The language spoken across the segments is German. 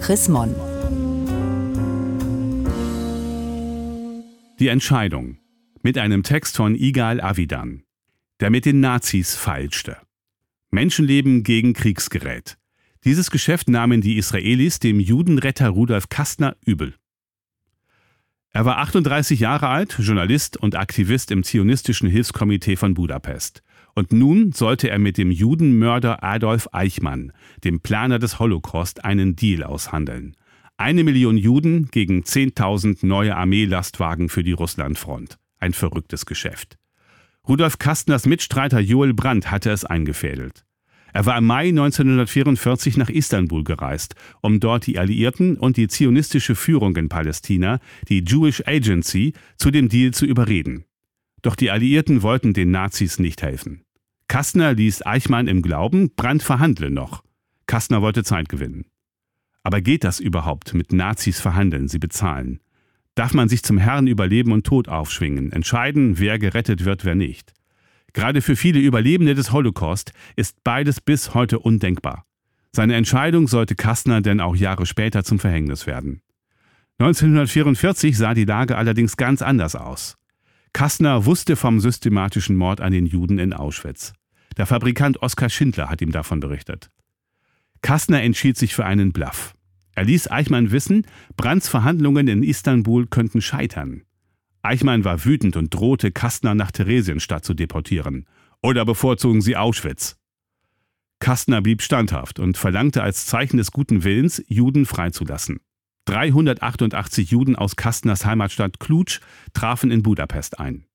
Chris Mon. Die Entscheidung mit einem Text von Igal Avidan, der mit den Nazis feilschte. Menschenleben gegen Kriegsgerät. Dieses Geschäft nahmen die Israelis dem Judenretter Rudolf Kastner übel. Er war 38 Jahre alt, Journalist und Aktivist im zionistischen Hilfskomitee von Budapest. Und nun sollte er mit dem Judenmörder Adolf Eichmann, dem Planer des Holocaust, einen Deal aushandeln. Eine Million Juden gegen 10.000 neue Armeelastwagen für die Russlandfront. Ein verrücktes Geschäft. Rudolf Kastners Mitstreiter Joel Brandt hatte es eingefädelt. Er war im Mai 1944 nach Istanbul gereist, um dort die Alliierten und die zionistische Führung in Palästina, die Jewish Agency, zu dem Deal zu überreden. Doch die Alliierten wollten den Nazis nicht helfen. Kastner ließ Eichmann im Glauben, Brandt verhandle noch. Kastner wollte Zeit gewinnen. Aber geht das überhaupt, mit Nazis verhandeln, sie bezahlen? Darf man sich zum Herrn über Leben und Tod aufschwingen, entscheiden, wer gerettet wird, wer nicht? Gerade für viele Überlebende des Holocaust ist beides bis heute undenkbar. Seine Entscheidung sollte Kastner denn auch Jahre später zum Verhängnis werden. 1944 sah die Lage allerdings ganz anders aus. Kastner wusste vom systematischen Mord an den Juden in Auschwitz. Der Fabrikant Oskar Schindler hat ihm davon berichtet. Kastner entschied sich für einen Bluff. Er ließ Eichmann wissen, Brandts Verhandlungen in Istanbul könnten scheitern. Eichmann war wütend und drohte, Kastner nach Theresienstadt zu deportieren. Oder bevorzugen sie Auschwitz. Kastner blieb standhaft und verlangte als Zeichen des guten Willens, Juden freizulassen. 388 Juden aus Kastners Heimatstadt Klutsch trafen in Budapest ein.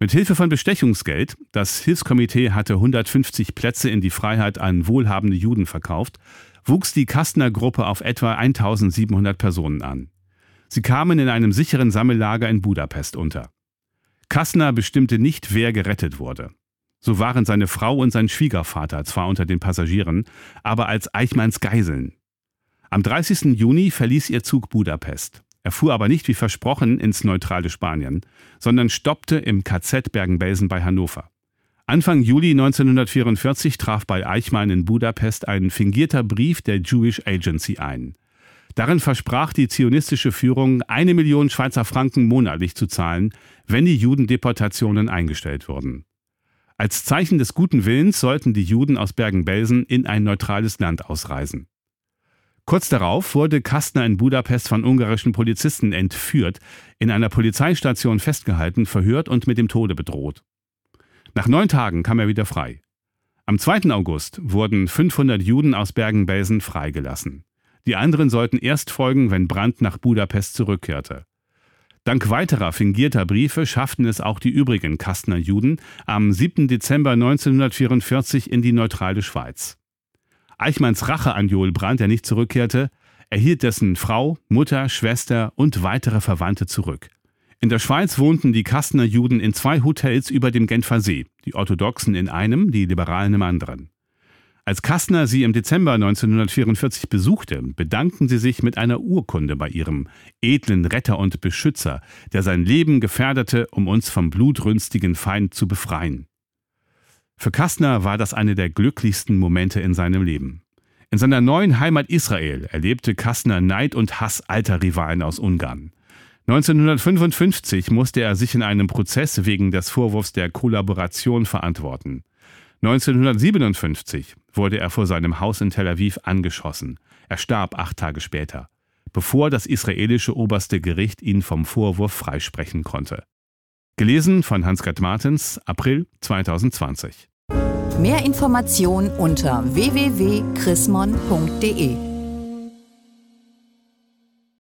Mit Hilfe von Bestechungsgeld, das Hilfskomitee hatte 150 Plätze in die Freiheit an wohlhabende Juden verkauft, wuchs die Kastner Gruppe auf etwa 1700 Personen an. Sie kamen in einem sicheren Sammellager in Budapest unter. Kastner bestimmte nicht, wer gerettet wurde. So waren seine Frau und sein Schwiegervater zwar unter den Passagieren, aber als Eichmanns Geiseln. Am 30. Juni verließ ihr Zug Budapest. Er fuhr aber nicht wie versprochen ins neutrale Spanien, sondern stoppte im KZ Bergen-Belsen bei Hannover. Anfang Juli 1944 traf bei Eichmann in Budapest ein fingierter Brief der Jewish Agency ein. Darin versprach die zionistische Führung, eine Million Schweizer Franken monatlich zu zahlen, wenn die Judendeportationen eingestellt wurden. Als Zeichen des guten Willens sollten die Juden aus Bergen-Belsen in ein neutrales Land ausreisen. Kurz darauf wurde Kastner in Budapest von ungarischen Polizisten entführt, in einer Polizeistation festgehalten, verhört und mit dem Tode bedroht. Nach neun Tagen kam er wieder frei. Am 2. August wurden 500 Juden aus Bergen-Belsen freigelassen. Die anderen sollten erst folgen, wenn Brandt nach Budapest zurückkehrte. Dank weiterer fingierter Briefe schafften es auch die übrigen Kastner Juden am 7. Dezember 1944 in die neutrale Schweiz. Eichmanns Rache an Joel Brandt, der nicht zurückkehrte, erhielt dessen Frau, Mutter, Schwester und weitere Verwandte zurück. In der Schweiz wohnten die Kastner Juden in zwei Hotels über dem Genfer See, die Orthodoxen in einem, die Liberalen im anderen. Als Kastner sie im Dezember 1944 besuchte, bedankten sie sich mit einer Urkunde bei ihrem edlen Retter und Beschützer, der sein Leben gefährdete, um uns vom blutrünstigen Feind zu befreien. Für Kastner war das eine der glücklichsten Momente in seinem Leben. In seiner neuen Heimat Israel erlebte Kastner Neid und Hass alter Rivalen aus Ungarn. 1955 musste er sich in einem Prozess wegen des Vorwurfs der Kollaboration verantworten. 1957 wurde er vor seinem Haus in Tel Aviv angeschossen. Er starb acht Tage später, bevor das israelische oberste Gericht ihn vom Vorwurf freisprechen konnte. Gelesen von Hans-Gerd Martens, April 2020. Mehr Informationen unter www.chrismon.de